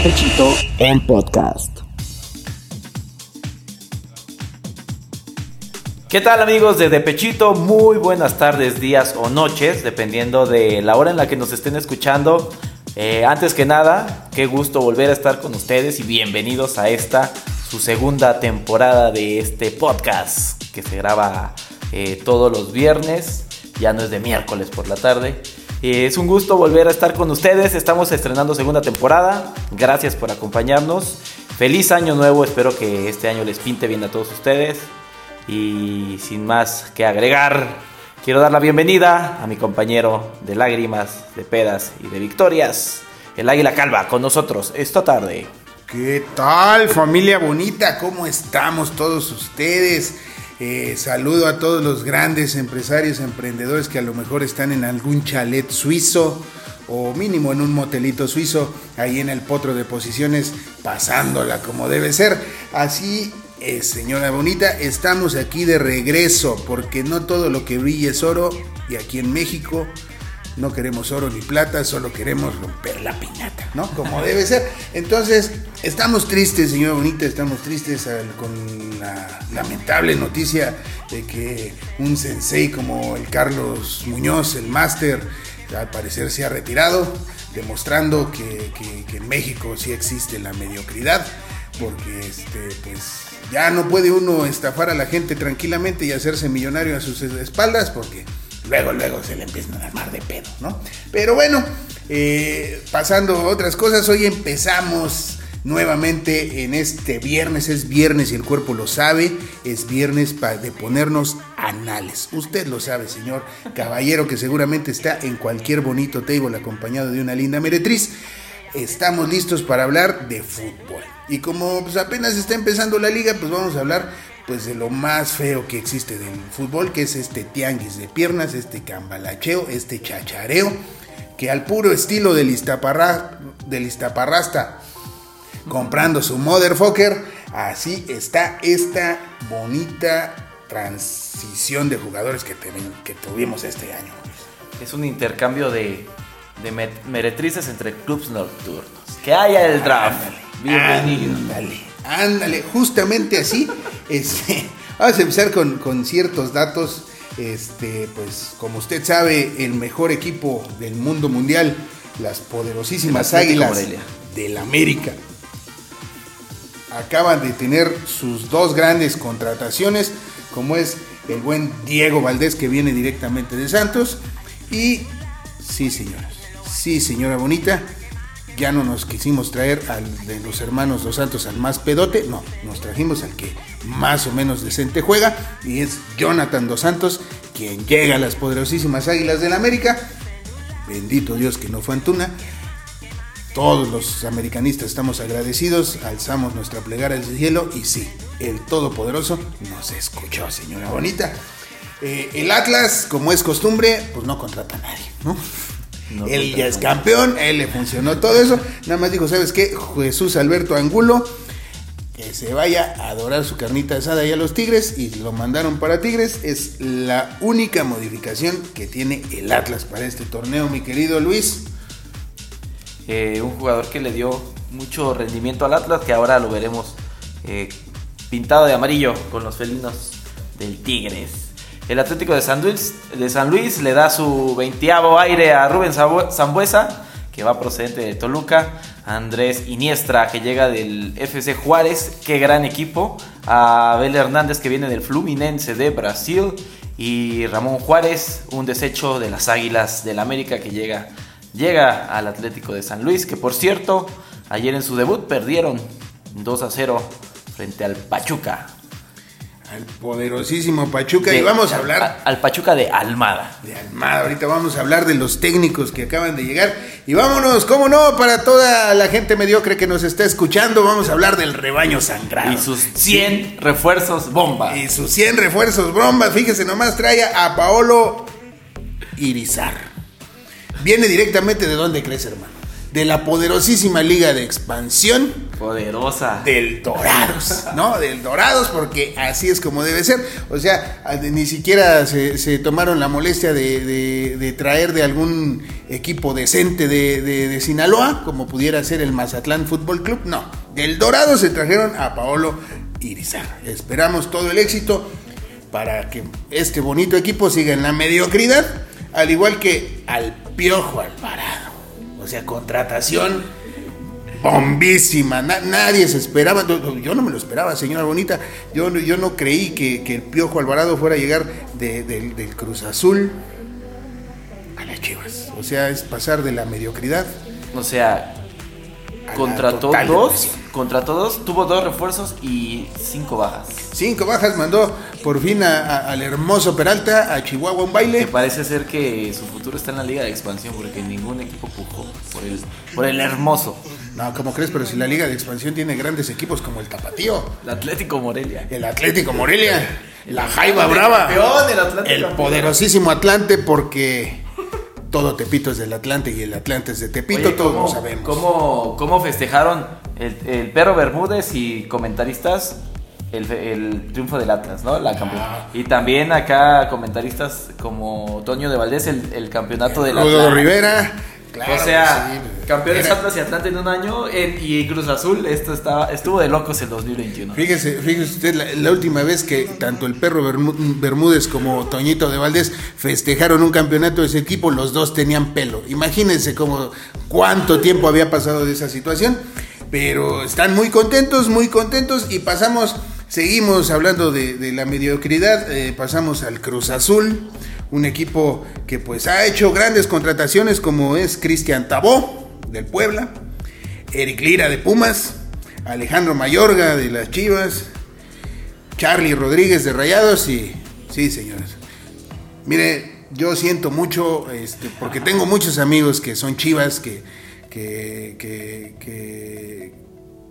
Pechito en podcast. ¿Qué tal amigos de Depechito? Muy buenas tardes, días o noches, dependiendo de la hora en la que nos estén escuchando. Eh, antes que nada, qué gusto volver a estar con ustedes y bienvenidos a esta, su segunda temporada de este podcast que se graba eh, todos los viernes, ya no es de miércoles por la tarde. Eh, es un gusto volver a estar con ustedes, estamos estrenando segunda temporada, gracias por acompañarnos. Feliz año nuevo, espero que este año les pinte bien a todos ustedes. Y sin más que agregar, quiero dar la bienvenida a mi compañero de lágrimas, de pedas y de victorias, el Águila Calva, con nosotros esta tarde. ¿Qué tal familia bonita? ¿Cómo estamos todos ustedes? Eh, saludo a todos los grandes empresarios, emprendedores que a lo mejor están en algún chalet suizo o mínimo en un motelito suizo, ahí en el potro de posiciones, pasándola como debe ser. Así es, señora bonita, estamos aquí de regreso porque no todo lo que brilla es oro y aquí en México no queremos oro ni plata, solo queremos romper la piñata, ¿no? Como debe ser. Entonces, estamos tristes, señora bonita, estamos tristes con la lamentable noticia de que un sensei como el Carlos Muñoz, el máster, al parecer se ha retirado, demostrando que, en México sí existe la mediocridad, porque este, pues ya no puede uno estafar a la gente tranquilamente y hacerse millonario a sus espaldas porque luego, luego se le empiezan a armar de pedo, ¿no? Pero bueno, eh, pasando a otras cosas, hoy empezamos nuevamente en este viernes, es viernes y el cuerpo lo sabe, es viernes para de ponernos anales. Usted lo sabe, señor caballero, que seguramente está en cualquier bonito table acompañado de una linda meretriz. Estamos listos para hablar de fútbol. Y como pues, apenas está empezando la liga, pues vamos a hablar pues de lo más feo que existe del fútbol, que es este tianguis de piernas, este cambalacheo, este chachareo, que al puro estilo del, Iztaparra, del Iztaparrasta, comprando su motherfucker, así está esta bonita transición de jugadores que, que tuvimos este año. Es un intercambio de, de meretrices entre clubs nocturnos. Que haya el draft. Bienvenido. Ándale, ándale, justamente así. Este, vamos a empezar con, ciertos datos. Este, pues, como usted sabe, el mejor equipo del mundo mundial, las poderosísimas Águilas del América, acaban de tener sus dos grandes contrataciones, como es el buen Diego Valdés que viene directamente de Santos y sí, señoras, sí, señora bonita, ya no nos quisimos traer al de los hermanos Dos Santos al más pedote, no, nos trajimos al que más o menos decente juega y es Jonathan Dos Santos, quien llega a las poderosísimas Águilas del América. Bendito Dios que no fue Antuna. Todos los americanistas estamos agradecidos, alzamos nuestra plegaria al cielo y sí, el Todopoderoso nos escuchó, señora bonita. Eh, el Atlas, como es costumbre, pues no contrata a nadie, ¿no? Él ya es campeón, él le funcionó todo eso. Nada más dijo, ¿sabes qué? Jesús Alberto Angulo, que se vaya a adorar su carnita asada y a los Tigres y lo mandaron para Tigres. Es la única modificación que tiene el Atlas para este torneo, mi querido Luis. Eh, un jugador que le dio mucho rendimiento al Atlas, que ahora lo veremos eh, pintado de amarillo con los felinos del Tigres. El Atlético de San Luis, le da su veintiavo aire a Rubén Zambuesa, que va procedente de Toluca. Andrés Iniestra, que llega del FC Juárez, qué gran equipo. A Abel Hernández, que viene del Fluminense de Brasil. Y Ramón Juárez, un desecho de las Águilas del América, que llega, llega al Atlético de San Luis. Que por cierto, ayer en su debut perdieron 2 a 0 frente al Pachuca al poderosísimo Pachuca y vamos a hablar al Pachuca de Almada. De Almada, ahorita vamos a hablar de los técnicos que acaban de llegar y vámonos, cómo no, para toda la gente mediocre que nos está escuchando, vamos a hablar del rebaño sangrado. Y sus 100 refuerzos bomba. Y sus 100 refuerzos bomba, fíjese nomás trae a Paolo Irizar. Viene directamente de dónde crees, hermano de la poderosísima liga de expansión. Poderosa. Del Dorados, ¿no? Del Dorados, porque así es como debe ser. O sea, ni siquiera se, tomaron la molestia de, traer de algún equipo decente de, de- de Sinaloa, como pudiera ser el Mazatlán Fútbol Club. No, del Dorado se trajeron a Paolo Irizar. Esperamos todo el éxito para que este bonito equipo siga en la mediocridad, al igual que al Piojo Alvarado. O sea, contratación bombísima. Na- nadie se esperaba. Yo no me lo esperaba, señora Bonita. Yo, yo no creí que, que el Piojo Alvarado fuera a llegar de- del- Cruz Azul a las Chivas. O sea, es pasar de la mediocridad. O sea, contrató dos, contrató dos, tuvo dos refuerzos y cinco bajas. Cinco bajas mandó por fin a- a- al hermoso Peralta, a Chihuahua un Que baile. parece ser que su futuro está en la liga de expansión porque ningún equipo pujó por el, por el hermoso. No, ¿cómo crees? Pero si la Liga de Expansión tiene grandes equipos como el Tapatío, El Atlético Morelia. el Atlético Morelia, la Jaiba Brava, Campeón, el poderosísimo Atlante, porque todo Tepito es del Atlante y el Atlante es de Tepito, Oye, todos ¿cómo- lo sabemos. ¿cómo, cómo festejaron el, el perro Bermúdez y comentaristas el, el triunfo del Atlas, ¿no? La campeón- Ah. Y también acá comentaristas como Toño de Valdés, el, el campeonato del Atlas. Rivera, claro o sea, sí. campeones Era- Atlas y Atlante en un año en- y Cruz Azul, esto estaba, estuvo de locos el 2021. Fíjese, fíjese usted, la, la última vez que tanto el perro Bermú- Bermúdez como Toñito de Valdés festejaron un campeonato de ese equipo, los dos tenían pelo. Imagínense cómo, cuánto tiempo había pasado de esa situación, pero están muy contentos, muy contentos y pasamos, seguimos hablando de, la mediocridad, eh, pasamos al Cruz Azul, un equipo que pues ha hecho grandes contrataciones como es Cristian Tabó del Puebla, Eric Lira de Pumas, Alejandro Mayorga de las Chivas, Charlie Rodríguez de Rayados y sí, señores. Mire, yo siento mucho, este, porque tengo muchos amigos que son Chivas, que, que, que- que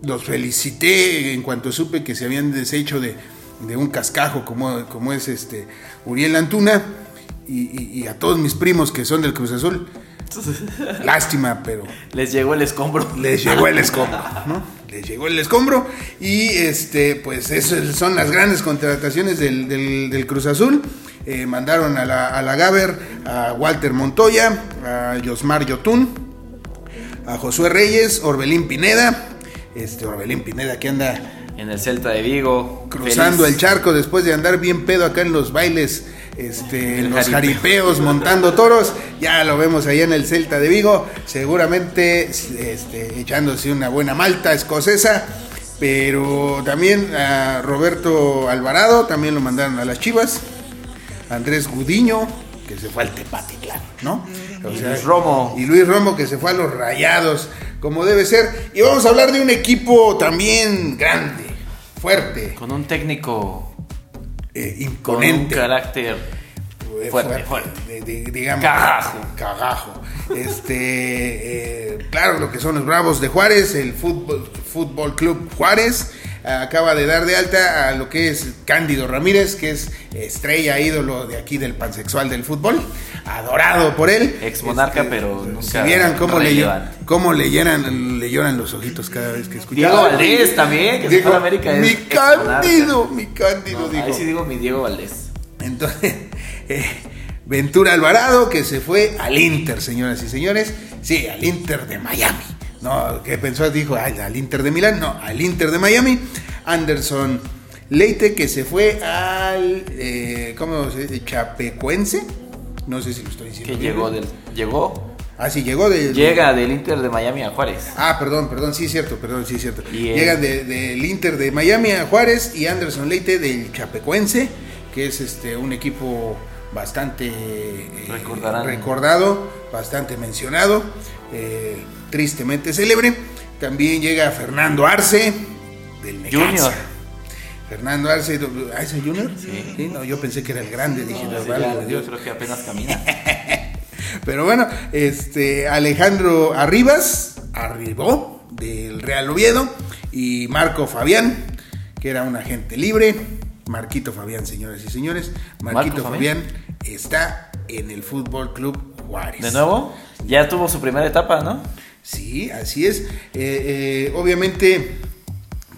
los felicité en cuanto supe que se habían deshecho de, de un cascajo como, como es este Uriel Antuna y, y- y a todos mis primos que son del Cruz Azul. Lástima, pero Les llegó el escombro. les llegó el escombro, ¿no? Les llegó el escombro y este, pues esas son las grandes contrataciones del, del- del Cruz Azul. Eh, mandaron a la, a la Gaber a Walter Montoya, a Yosmar Yotun, a Josué Reyes, Orbelín Pineda, este Orbelín Pineda que anda En el Celta de Vigo. cruzando feliz. el charco después de andar bien pedo acá en los bailes, este, en los jaripeo. jaripeos, montando toros. Ya lo vemos allá en el Celta de Vigo, seguramente este, echándose una buena malta escocesa. Pero también a Roberto Alvarado, también lo mandaron a las Chivas. Andrés Gudiño, que se fue al Tepati, claro, ¿no? O Y Luis Romo. Y Luis Romo, que se fue a los Rayados, como debe ser. Y vamos a hablar de un equipo también grande, fuerte, Con un técnico eh, con un imponente. carácter eh, fuerte, fuerte. de- de- digamos, Cagajo. cagajo. Este, eh, claro, lo que son los Bravos de Juárez, el Fútbol, Fútbol Club Juárez. Acaba de dar de alta a lo que es Cándido Ramírez, que es estrella, ídolo de aquí del pansexual del fútbol, adorado por él. Ex monarca, Este, pero Si nunca vieran cómo, le, cómo le, lloran, le lloran los ojitos cada vez que escuchan. Diego Valdés también, que se fue a América, es Mi Cándido, mi Cándido, No, digo. ahí sí digo mi Diego Valdés. Entonces, eh, Ventura Alvarado, que se fue al Inter, señoras y señores. Sí, al Inter de Miami. No, ¿qué pensó? Dijo, "Ay, al Inter de Milán. No, al Inter de Miami. Anderson Leite, que se fue al, eh, ¿cómo se dice? Chapecuense. No sé si lo estoy diciendo. Que bien. llegó del. Llegó. Ah, sí, llegó de... Llega del Inter de Miami a Juárez. Ah, perdón, perdón, sí es cierto, perdón, sí es cierto. De- del Inter de Miami a Juárez y Anderson Leite del Chapecuense, que es este un equipo bastante eh, Recordarán. recordado, bastante mencionado, eh, tristemente célebre. También llega Fernando Arce del Necaxa. Junior. Fernando Arce, ¿ah, ese Junior? Sí. no, yo pensé que era el grande, dije, No, ya- Dios. yo creo que apenas camina. Pero bueno, este Alejandro Arribas arribó del Real Oviedo y Marco Fabián, que era un agente libre. Marquito Fabián, señoras y señores. Marquito Marco Fabián está en el Fútbol Club Juárez. De nuevo, ya tuvo su primera etapa, ¿no? Sí, así es. Eh, eh, obviamente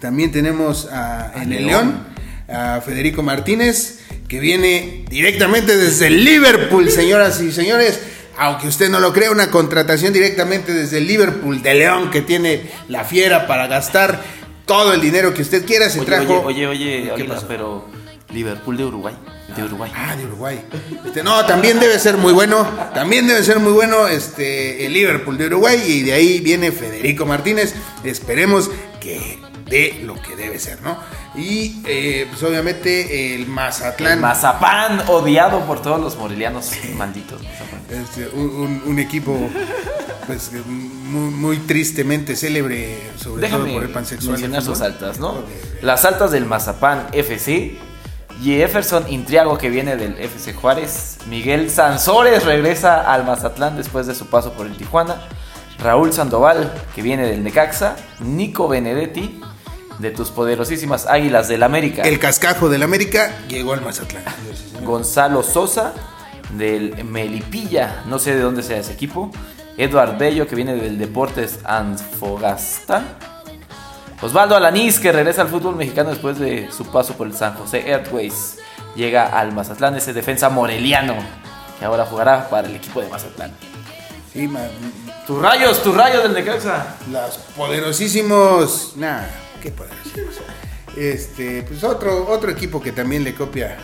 también tenemos a, A en el León. León a Federico Martínez, que viene directamente desde Liverpool, señoras y señores. aunque usted no lo crea, una contratación directamente desde Liverpool de León que tiene la fiera para gastar todo el dinero que usted quiera. Se Oye, trajo. oye, oye, oye, pero Liverpool de Uruguay. De Uruguay. Ah, de Uruguay. Este, no, también debe ser muy bueno. También debe ser muy bueno este, el Liverpool de Uruguay. Y de ahí viene Federico Martínez. Esperemos que dé lo que debe ser, ¿no? Y eh, pues obviamente el Mazatlán. Mazapán, odiado por todos los morelianos malditos. Este, un, equipo pues, muy, muy tristemente célebre, sobre todo por Déjame el pansexual. mencionar sus altas, ¿no? Las altas del Mazapán FC. Jefferson Intriago que viene del FC Juárez. Miguel Sansores regresa al Mazatlán después de su paso por el Tijuana. Raúl Sandoval que viene del Necaxa. Nico Benedetti de tus poderosísimas Águilas del América. El cascajo del América llegó al Mazatlán. Gonzalo Sosa del Melipilla, no sé de dónde sea ese equipo. Eduard Bello que viene del Deportes Antofagasta. Osvaldo Alanís que regresa al fútbol mexicano después de su paso por el San José Earthways. Llega al Mazatlán, ese defensa moreliano que ahora jugará para el equipo de Mazatlán. Sí, ma- Tus rayos, tus rayos del Necaxa. Los poderosísimos. Nah, qué poderosísimos. Este, pues otro, otro equipo que también le copia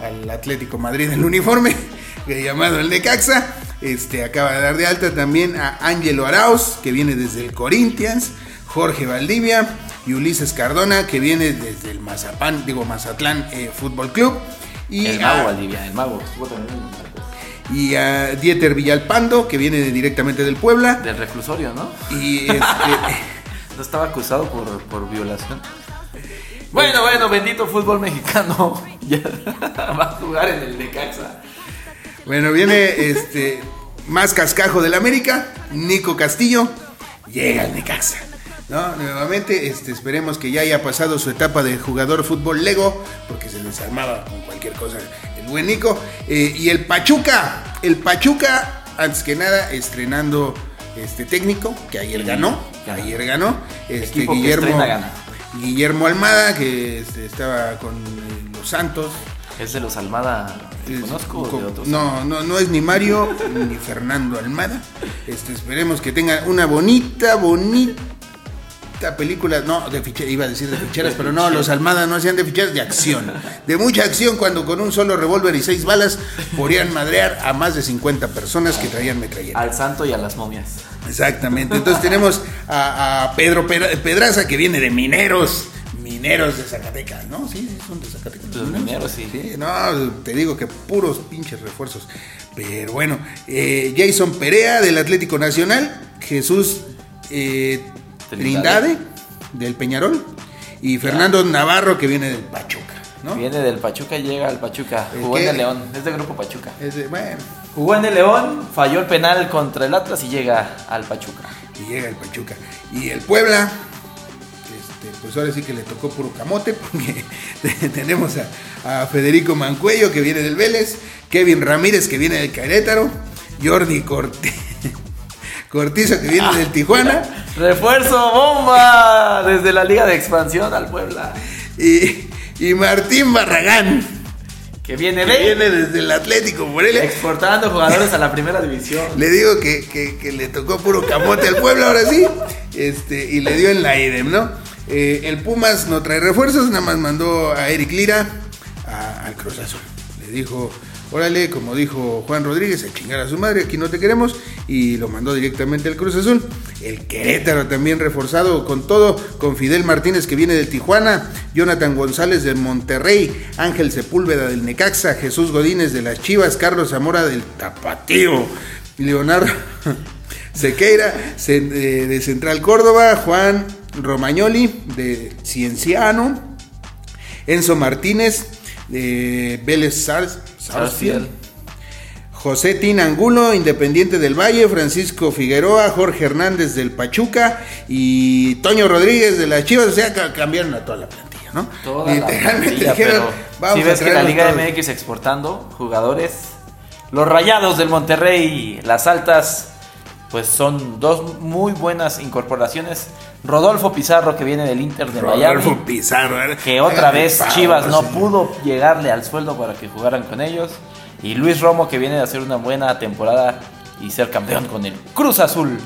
al Atlético Madrid el uniforme, llamado el Necaxa. Este, acaba de dar de alta también a Ángelo Arauz, que viene desde el Corinthians, Jorge Valdivia y Ulises Cardona, que viene desde el Mazapán, digo Mazatlán eh, Fútbol Club. Y El a- mago Valdivia, el mago. Y a Dieter Villalpando, que viene directamente del Puebla. Del reclusorio, ¿no? Y este, No estaba acusado por, por violación. Bueno, bueno, bendito fútbol mexicano. Ya va a jugar en el Necaxa. bueno, viene este más cascajo del América, Nico Castillo, llega al Necaxa. ¿No? Nuevamente, este, esperemos que ya haya pasado su etapa de jugador fútbol Lego, porque se desarmaba con cualquier cosa el buen Nico. Eh, y el Pachuca, el Pachuca, antes que nada, estrenando este técnico, que ayer ganó, ayer ganó, este, Equipo Guillermo. Guillermo Almada, que este, estaba con eh, los Santos. ¿Es de los Almada Es- conozco de otros? No, no, no es ni Mario ni Fernando Almada. Este, esperemos que tenga una bonita, bonita película. No, de ficheras, iba a decir de ficheras, pero no, los Almada no hacían de ficheras, de acción. De mucha acción cuando con un solo revólver y seis balas podían madrear a más de 50 personas que traían metralleta. Al santo y a las momias. Exactamente. Entonces tenemos a, a Pedro Pedra- Pedraza que viene de Mineros. Mineros de Zacatecas, ¿no? Sí, sí, son de Zacatecas. Los mineros, sí. Sí, no, te digo que puros pinches refuerzos. Pero bueno, eh, Jason Perea del Atlético Nacional, Jesús eh, Trindade. Del Peñarol y Fernando Navarro que viene del Pachuca, ¿no? Viene del Pachuca y llega al Pachuca. ¿El Jugó qué? en el León. Es de grupo Pachuca. Es de- bueno, Jugó en el León, falló el penal contra el Atlas y llega al Pachuca. y llega el Pachuca. Y el Puebla, este, pues ahora sí que le tocó puro camote, porque tenemos a, a Federico Mancuello que viene del Vélez, Kevin Ramírez que viene del Querétaro, Jordi Corti- Cortizo que viene del Tijuana. Refuerzo bomba desde la Liga de Expansión al Puebla. Y, y Martín Barragán, Que viene que de viene desde el Atlético Morelia. exportando jugadores a la primera división. Le digo que, que- que le tocó puro camote al pueblo ahora sí. Este, y le dio en la IDEM, ¿no? Eh, el Pumas no trae refuerzos, nada más mandó a Eric Lira a- al Cruz Azul. Le dijo, órale, como dijo Juan Rodríguez, a chingar a su madre, aquí no te queremos. Y lo mandó directamente al Cruz Azul. El Querétaro también reforzado con todo, con Fidel Martínez que viene del Tijuana, Jonathan González del Monterrey, Ángel Sepúlveda del Necaxa, Jesús Godínez de las Chivas, Carlos Zamora del Tapatío, Leonardo Sequeira de, de Central Córdoba, Juan Romagnoli de Cienciano, Enzo Martínez de Vélez Sars- Sarsfield. José Tin Angulo, Independiente del Valle, Francisco Figueroa, Jorge Hernández del Pachuca y Toño Rodríguez de las Chivas, o sea, ca- cambiaron a toda la plantilla, ¿no? Toda la Literalmente plantilla, dijeron, pero vamos si a ves que la Liga todos". MX exportando jugadores, los Rayados del Monterrey, las Altas, pues son dos muy buenas incorporaciones. Rodolfo Pizarro que viene del Inter de Rodolfo Miami, Pizarro, ¿eh? que otra vez Chivas no señor. pudo llegarle al sueldo para que jugaran con ellos. Y Luis Romo que viene de hacer una buena temporada y ser campeón con el Cruz Azul.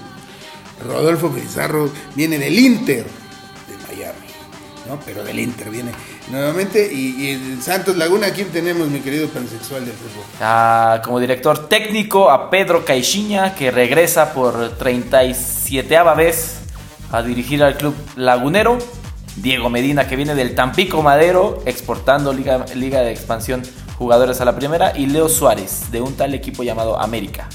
Rodolfo Pizarro viene del Inter ¿no? Pero del Inter viene nuevamente. Y, y en Santos Laguna, ¿quién tenemos, mi querido pansexual del fútbol? Ah, como director técnico a Pedro Caixinha, que regresa por 37 vez a dirigir al club lagunero. Diego Medina, que viene del Tampico Madero, exportando Liga, Liga de Expansión jugadores a la primera. Y Leo Suárez, de un tal equipo llamado América.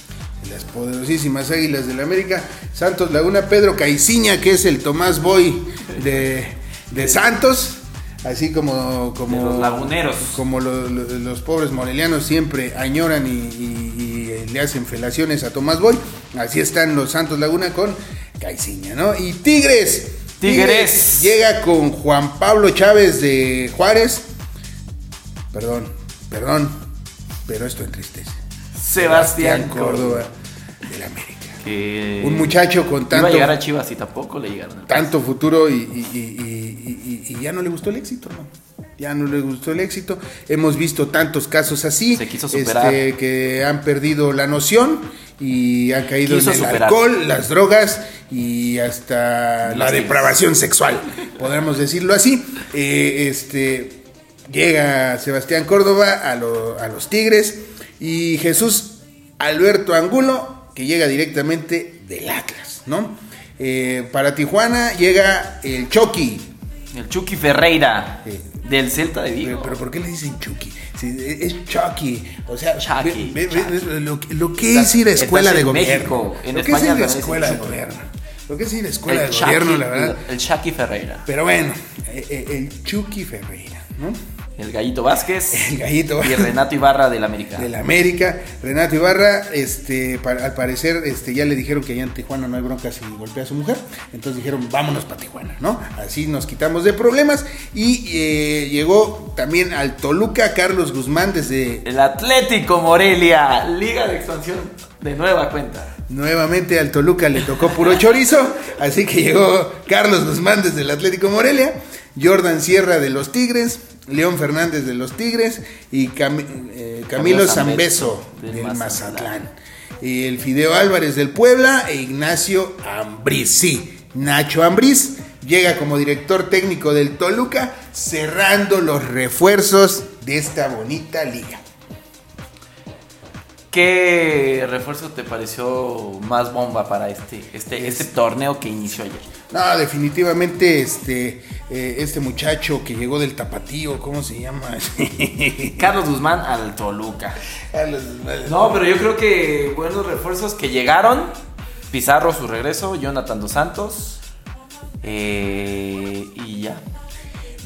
Las poderosísimas Águilas del América. Santos Laguna, Pedro Caiciña, que es el Tomás Boy de, de Santos. Así como, como De los laguneros. Como lo- lo- los pobres morelianos siempre añoran y, y- y le hacen felaciones a Tomás Boy. Así están los Santos Laguna con Caiciña, ¿no? Y Tigres. Tigres. llega con Juan Pablo Chávez de Juárez. Perdón, perdón, pero esto entristece. Sebastián Córdoba. del América. Que Un muchacho con Iba tanto, a llegar a Chivas y tampoco le llegaron. tanto futuro y, y- y- ya no le gustó el éxito, ¿no? Ya no le gustó el éxito. Hemos visto tantos casos así, Se quiso superar. este, que han perdido la noción y han caído Quiso en el superar. alcohol, las drogas y hasta la depravación sexual, podríamos decirlo así. Eh, este, llega Sebastián Córdoba a, lo- a los Tigres y Jesús Alberto Angulo, que llega directamente del Atlas, ¿no? Eh, para Tijuana llega el Chucky. El Chucky Ferreira. Sí. Del Celta de Vigo. Pero, pero ¿por qué le dicen Chucky? Es Chucky. O sea, Chucky, ve- ve- ve- Chucky. lo, lo que es ir a escuela de en gobierno. México, en lo que es ir a escuela de gobierno. Lo que es ir a escuela el de gobierno, la verdad. el Chucky Ferreira. Pero bueno, eh, eh, el Chucky Ferreira, ¿no? El Gallito Vázquez. El Gallito Y Renato Ibarra del América. del América. Renato Ibarra, este, al parecer, este, ya le dijeron que allá en Tijuana no hay bronca si golpea a su mujer. Entonces dijeron, vámonos para Tijuana, ¿no? Así nos quitamos de problemas. Y eh, llegó también al Toluca Carlos Guzmán desde El Atlético Morelia. Liga de expansión de nueva cuenta. nuevamente al Toluca le tocó puro chorizo. Así que llegó Carlos Guzmán desde el Atlético Morelia. Jordan Sierra de los Tigres. León Fernández de los Tigres y eh, Camilo Zambeso del del Mazatlán. Mazatlán. Y el Fideo Álvarez del Puebla e Ignacio Ambriz. Sí, Nacho Ambriz llega como director técnico del Toluca, cerrando los refuerzos de esta bonita liga. ¿Qué refuerzo te pareció más bomba para este, este, este torneo que inició ayer? No, definitivamente este, eh, este muchacho que llegó del tapatío, ¿cómo se llama? Carlos Guzmán al Toluca. Carlos- No, pero yo creo que buenos refuerzos que llegaron. Pizarro su regreso, Jonathan Dos Santos. eh, y ya.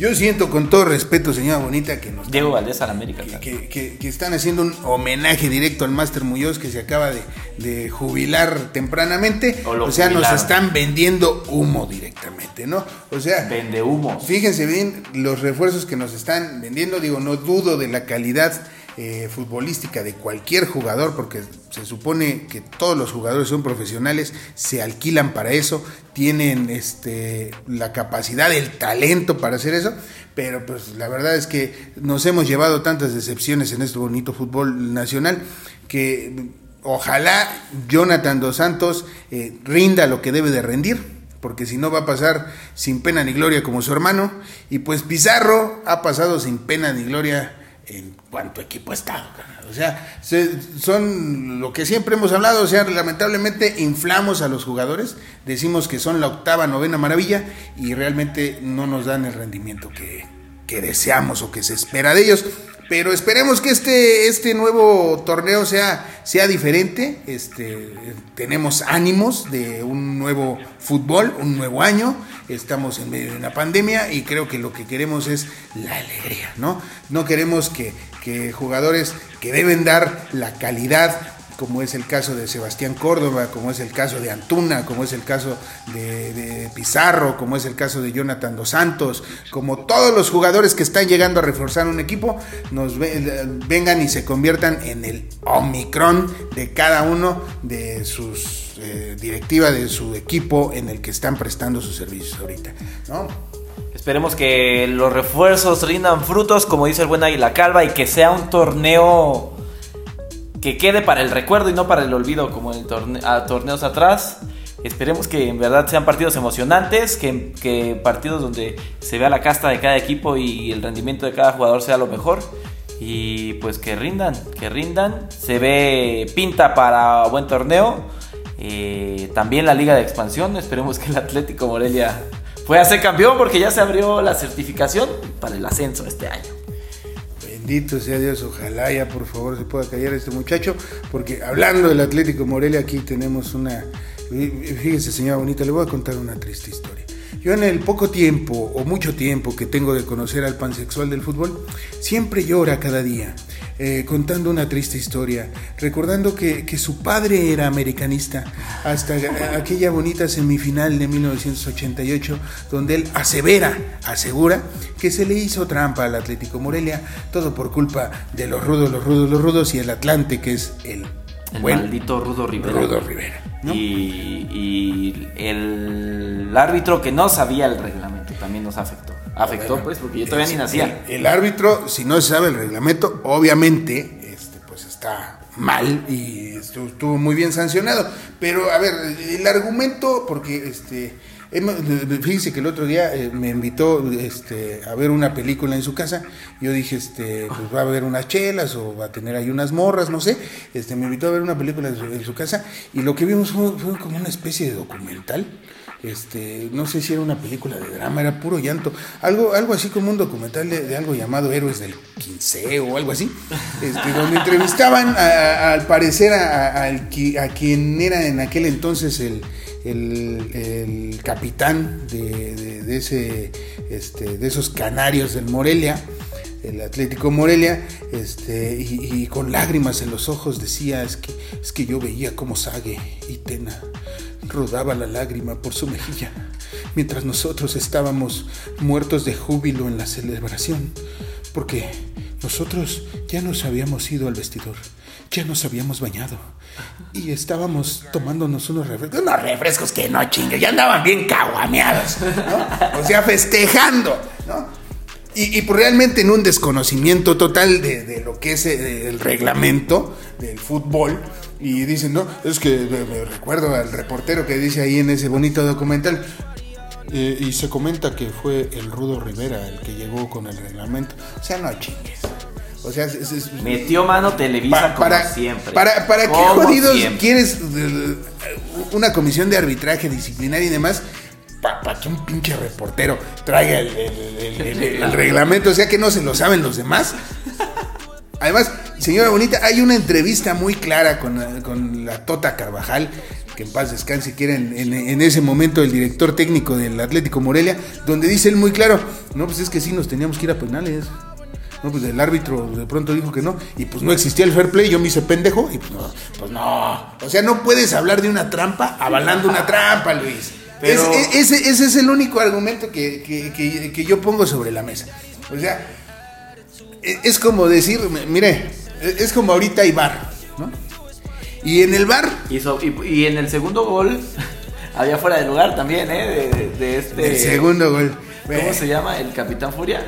Yo siento con todo respeto, señora Bonita, que nos Diego Valdés al América. que, que- que- que están haciendo un homenaje directo al Máster Muñoz que se acaba de, de jubilar tempranamente. O sea, nos están vendiendo humo directamente, ¿no? O sea, Vende humos. Fíjense bien los refuerzos que nos están vendiendo. Digo, no dudo de la calidad eh, futbolística de cualquier jugador, porque se supone que todos los jugadores son profesionales, se alquilan para eso, tienen este, la capacidad, el talento para hacer eso. Pero pues la verdad es que nos hemos llevado tantas decepciones en este bonito fútbol nacional que ojalá Jonathan Dos Santos eh, rinda lo que debe de rendir porque si no va a pasar sin pena ni gloria como su hermano. Y pues Pizarro ha pasado sin pena ni gloria en cuanto equipo ha estado. carnal. O sea, se- son lo que siempre hemos hablado, o sea, lamentablemente inflamos a los jugadores, decimos que son la octava, novena maravilla y realmente no nos dan el rendimiento que, que deseamos o que se espera de ellos. Pero esperemos que este, este nuevo torneo sea, sea diferente. Este, tenemos ánimos de un nuevo fútbol, un nuevo año. Estamos en medio de una pandemia y creo que lo que queremos es la alegría, ¿no? No queremos que, que jugadores que deben dar la calidad como es el caso de Sebastián Córdoba, como es el caso de Antuna, como es el caso de, Pizarro, como es el caso de Jonathan Dos Santos, como todos los jugadores que están llegando a reforzar un equipo, nos ve- vengan y se conviertan en el Omicron de cada uno de sus eh, directivas de su equipo en el que están prestando sus servicios ahorita, ¿no? Esperemos que los refuerzos rindan frutos, como dice el buen Águila Calva, y que sea un torneo que quede para el recuerdo y no para el olvido como en torneos atrás. Esperemos que en verdad sean partidos emocionantes, que, partidos donde se vea la casta de cada equipo y el rendimiento de cada jugador sea lo mejor. Y pues que rindan, que rindan. Se ve pinta para buen torneo. Eh, también la Liga de Expansión. Esperemos que el Atlético Morelia pueda ser campeón porque ya se abrió la certificación para el ascenso este año. Bendito sea Dios, ojalá ya por favor se pueda callar este muchacho, porque hablando del Atlético Morelia, aquí tenemos una, fíjese señora Bonita, le voy a contar una triste historia. Yo en el poco tiempo o mucho tiempo que tengo de conocer al pansexual del fútbol, siempre llora cada día, eh, contando una triste historia, recordando que, que, su padre era americanista hasta aquella bonita semifinal de 1988, donde él asevera, asegura que se le hizo trampa al Atlético Morelia, todo por culpa de los rudos, los rudos, los rudos y el Atlante, que es el el maldito Rudo Rivera. Rudo Rivera. Y, el árbitro que no sabía el reglamento también nos afectó. Afectó, pues, porque yo todavía ni nacía. El, árbitro, si no sabe el reglamento, obviamente, este, pues está mal y estuvo muy bien sancionado. Pero, a ver, el argumento, porque este Fíjese que el otro día eh, me invitó este, a ver una película en su casa. Yo dije, este, pues va a haber unas chelas o va a tener ahí unas morras, no sé. Este, me invitó a ver una película en su, casa y lo que vimos fue, como una especie de documental. Este, no sé si era una película de drama, era puro llanto, algo, algo así como un documental de, algo llamado Héroes del 15 o algo así, este, donde entrevistaban al parecer a, quien era en aquel entonces el, el, capitán de, ese, este, de esos canarios del Morelia, el Atlético Morelia, este, y, con lágrimas en los ojos decía, es que, es que yo veía como Sague y Tena rodaba la lágrima por su mejilla, mientras nosotros estábamos muertos de júbilo en la celebración, porque nosotros ya nos habíamos ido al vestidor, ya nos habíamos bañado, y estábamos tomándonos unos refrescos, unos refrescos que no chingue, ya andaban bien caguameados. O sea, festejando, ¿no? Y, y pues realmente en un desconocimiento total de, lo que es el, reglamento del fútbol. Y dicen, no, es que me, recuerdo al reportero que dice ahí en ese bonito documental, eh, y se comenta que fue el Rudo Rivera el que llegó con el reglamento. O sea, no chingues. O sea, metió mano Televisa como siempre. Para, para qué jodidos quieres una comisión de arbitraje disciplinario y demás para que un pinche reportero traiga el, reglamento, o sea que no se lo saben los demás. Además, señora Bonita, hay una entrevista muy clara con, la Tota Carvajal, que en paz descanse, que era en, en, ese momento el director técnico del Atlético Morelia, donde dice él muy claro, no, pues es que sí nos teníamos que ir a penales. No, pues el árbitro de pronto dijo que no. Y pues no existía el fair play, yo me hice pendejo. Y pues no, pues no. O sea, no puedes hablar de una trampa avalando una trampa, Luis. Pero... ese, ese, es el único argumento que, que, que, yo pongo sobre la mesa. O sea, e, es como decir, mire, e, es como ahorita hay bar, ¿no? Y en el bar. Y, y, en el segundo gol, había fuera de lugar también, ¿eh? De, este. El segundo gol. ¿Cómo se llama? ¿El Capitán Furia?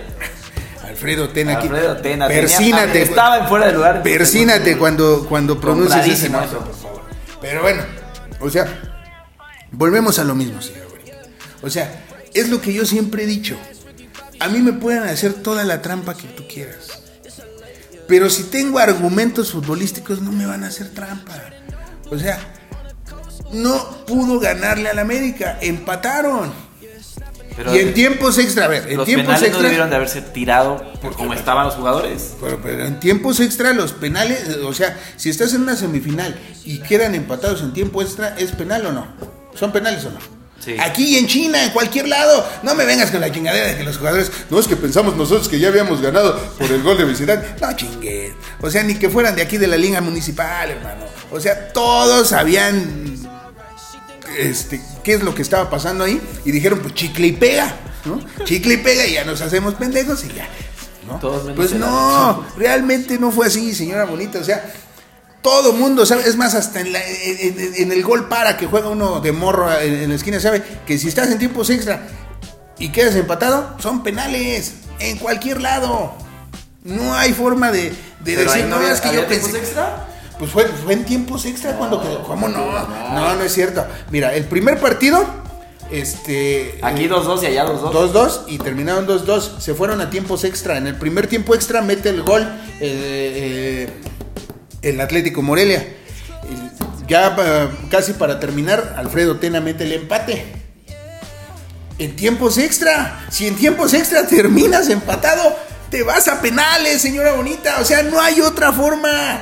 Alfredo Tena aquí. Alfredo Tena. Persínate. estaba en fuera de lugar. Persínate cuando, cuando pronuncias ese nombre, por favor. Pero bueno, o sea, volvemos a lo mismo, señor. O sea, es lo que yo siempre he dicho. A mí me pueden hacer toda la trampa que tú quieras. Pero si tengo argumentos futbolísticos, no me van a hacer trampa. O sea, no pudo ganarle al América. Empataron y en tiempos extra, a ver, en los tiempos penales extra. no debieron de haberse tirado por como estaban los jugadores. Pero, en tiempos extra, los penales, o sea, si estás en una semifinal y quedan empatados en tiempo extra, ¿es penal o no? ¿Son penales o no? Sí. Aquí en China, en cualquier lado. No me vengas con la chingadera de que los jugadores. No es que pensamos nosotros que ya habíamos ganado por el gol de visitante. No chingue. O sea, ni que fueran de aquí de la liga municipal, hermano. O sea, todos habían este, qué es lo que estaba pasando ahí y dijeron, pues chicle y pega, ¿no? Chicle y pega y ya nos hacemos pendejos y ya. ¿no? pues no, realmente no fue así, señora bonita, o sea, todo mundo sabe, es más, hasta en, el gol para que juega uno de morro en, la esquina, sabe que si estás en tiempos extra y quedas empatado, son penales en cualquier lado. No hay forma de, decir, no, es que yo pensé. extra? Pues fue, fue en tiempos extra cuando quedó. ¿Cómo no? No, no es cierto. Mira, el primer partido, este. Aquí eh, 2-2 y allá 2-2. 2-2 y terminaron 2-2. Se fueron a tiempos extra. En el primer tiempo extra mete el gol eh, eh, el Atlético Morelia. Ya eh, casi para terminar, Alfredo Tena mete el empate. En tiempos extra. Si en tiempos extra terminas empatado, te vas a penales, señora bonita. O sea, no hay otra forma.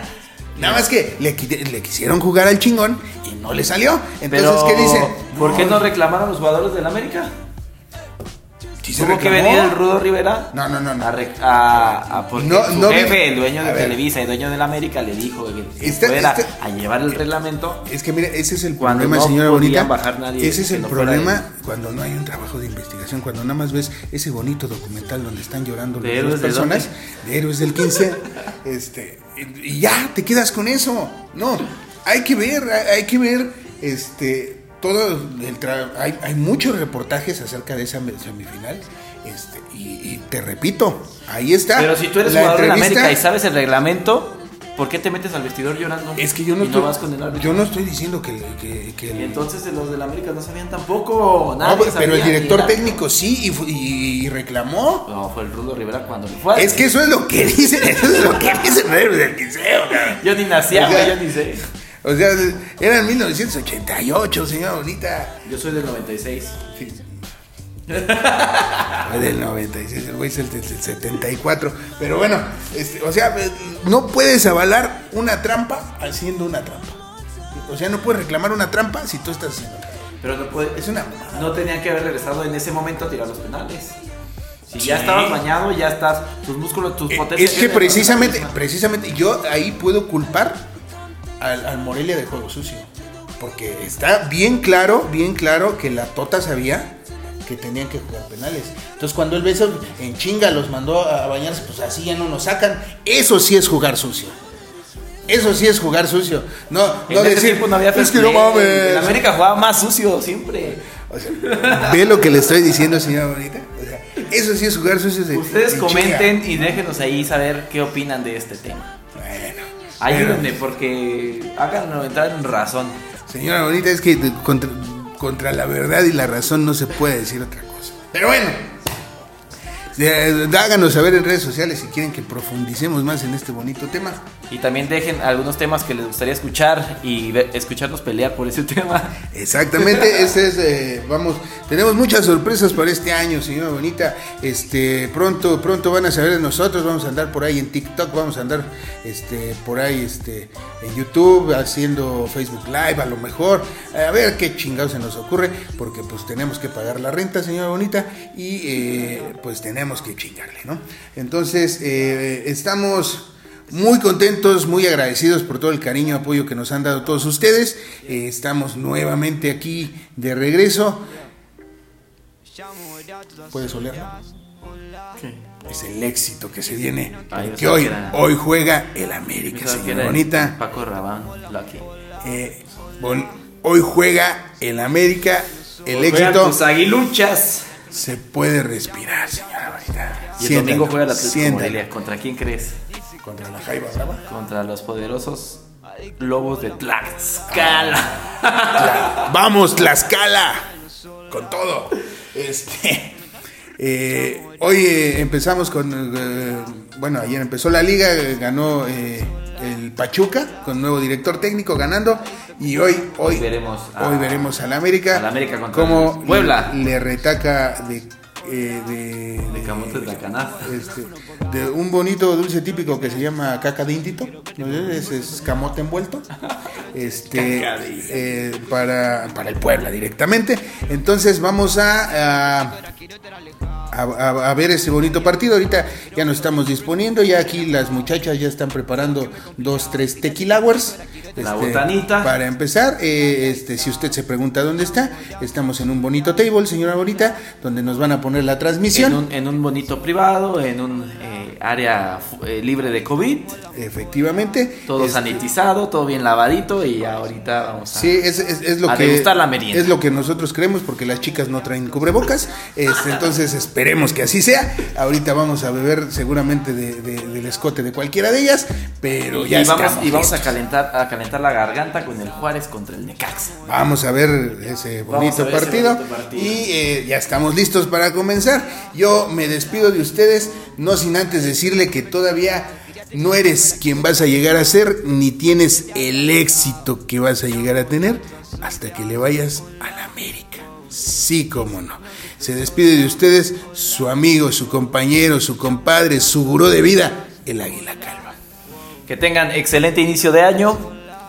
Nada más que le, qui- le quisieron jugar al chingón y no le salió. Entonces, Pero, ¿qué dicen? ¿Por qué no reclamaron los jugadores del América? ¿Sí se Tuvo que venir el Rudo Rivera. No, no, no, no. A, a- a- porque No, su no vi- jefe, el dueño de. Televisa y dueño del América, le dijo que Este- fuera este- a llevar el reglamento. Es que mire, ese es el Cuando problema, señora Bonita. bajar nadie ese es el problema cuando no hay un trabajo de investigación, cuando nada más ves ese bonito documental donde están llorando ¿De las de personas, dónde? de héroes del 15, este, y ya te quedas con eso. No, hay que ver, hay que ver, este, todo el tra- hay, hay muchos reportajes acerca de esa semifinal, este, y, y te repito, ahí está. Pero si tú eres la jugador de América y sabes el reglamento, ¿por qué te metes al vestidor llorando? Es que yo no, estoy, vas con el árbitro? yo no estoy diciendo que, que, que el- Y entonces los de la América no sabían tampoco. No, Nadie pero el director técnico sí y, y- y reclamó. No, fue el Rudo Rivera cuando le fue. Es que eso es lo que dicen, eso es lo que dicen cabrón. Yo ni nacía, O sea, yo ni sé. O sea, era en 1988, señora bonita. Yo soy del 96. Fue del 96, el güey es el del 74. Pero bueno, este, o sea, no puedes avalar una trampa haciendo una trampa. O sea, no puedes reclamar una trampa si tú estás haciendo trampa. Pero no puede. Es una. No tenían que haber regresado en ese momento a tirar los penales. Si ya Sí. estabas bañado, ya estás. Tus músculos, tus Eh, potencias. Es que precisamente, precisamente yo ahí puedo culpar al, al Morelia de juego sucio. Porque está bien claro, bien claro que la Tota sabía que tenían que jugar penales. Entonces cuando el beso en chinga los mandó a bañarse, pues así ya no nos sacan. Eso sí es jugar sucio. Eso sí es jugar sucio. No, En no decir, tiempo no había es que no mames. En América jugaba más sucio siempre. O sea, ¿Ve lo que le estoy diciendo, señora bonita? O sea, eso sí es jugar sucio. de- Ustedes de comenten y déjenos ahí saber qué opinan de este tema. Ayúdenme porque háganos entrar en razón. Señora bonita, es que contra, contra la verdad y la razón no se puede decir otra cosa. Pero bueno, eh, háganos saber en redes sociales si quieren que profundicemos más en este bonito tema. Y también dejen algunos temas que les gustaría escuchar y escucharnos pelear por ese tema. Exactamente, este es, eh, vamos, tenemos muchas sorpresas para este año, señora bonita. Este, pronto, pronto van a saber de nosotros, vamos a andar por ahí en TikTok, vamos a andar, este, por ahí, este, en YouTube, haciendo Facebook Live, a lo mejor, a ver qué chingados se nos ocurre, porque pues tenemos que pagar la renta, señora bonita, y eh, pues tenemos que chingarle, ¿no? Entonces, eh, estamos muy contentos, muy agradecidos por todo el cariño y apoyo que nos han dado todos ustedes. Eh, estamos nuevamente aquí de regreso. ¿Puedes olerlo? Es el éxito que se viene. Ay, que hoy, era- hoy juega el América, señora bonita. Paco Rabán, Lucky. Eh, bon- hoy juega el América. El éxito tus aguiluchas. Se puede respirar, señora bonita. Y el Siéntalo, domingo juega la Atlético. Morelia. ¿Contra quién crees? Contra la Jaiba Brava. Contra los poderosos lobos de Tlaxcala. Vamos, Tlaxcala. Con todo. Este. eh, hoy eh, empezamos con. eh, bueno, ayer empezó la liga, eh, ganó eh, el Pachuca con nuevo director técnico ganando. Y hoy, hoy, Hoy veremos a- hoy veremos al América. al América contra el Puebla. Le, le retaca de. eh, de, De camotes de la canasta. este, de un bonito dulce típico que se llama caca de indito, ¿no? es, es camote envuelto, este, eh, para, para el Puebla directamente. Entonces vamos a, a, a- a ver ese bonito partido. Ahorita ya nos estamos disponiendo, ya aquí las muchachas ya están preparando dos, tres tequilawers. La botanita. Para empezar, eh, este, si usted se pregunta dónde está, estamos en un bonito table, señora bonita, donde nos van a poner la transmisión. En un, en un bonito privado, en un eh, área eh, libre de COVID. Efectivamente. Todo Este, sanitizado, todo bien lavadito y ahorita vamos a... Sí, es, es- es lo a que degustar la merienda. es lo que nosotros creemos porque las chicas no traen cubrebocas. Este, entonces esperemos que así sea. Ahorita vamos a beber seguramente de- de- del escote de cualquiera de ellas, pero ya y vamos, estamos y vamos a calentar, a calentar la garganta con el Juárez contra el Necaxa. Vamos a ver ese bonito ese partido, bonito partido. y eh, ya estamos listos para comenzar. Yo me despido de ustedes, no sin antes decirle que todavía no eres quien vas a llegar a ser, ni tienes el éxito que vas a llegar a tener hasta que le vayas a la América. Sí, cómo no. Se despide de ustedes su amigo, su compañero, su compadre, su gurú de vida, el Águila Calva. Que tengan excelente inicio de año,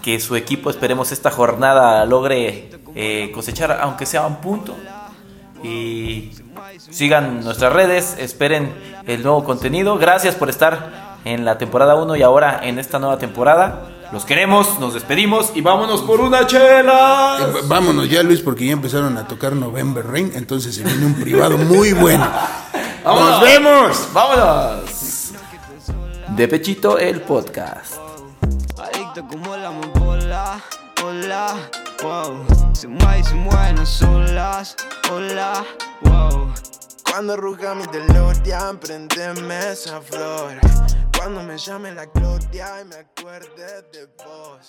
que su equipo esperemos esta jornada logre eh, cosechar aunque sea un punto. Y sigan nuestras redes, esperen el nuevo contenido. Gracias por estar en la temporada 1 y ahora en esta nueva temporada. Los queremos, nos despedimos y vámonos por una chela. Eh, Vámonos ya, Luis, porque ya empezaron a tocar November Rain, entonces se viene un privado muy bueno. ¡Nos vemos! ¡Vámonos! De Pechito, el podcast. Adicto como la hola, wow. Se mueve y se mueve, no solas, hola, wow. Cuando arruga mi DeLorean, prendeme esa flor. Cuando me llame la gloria y me acuerde de vos.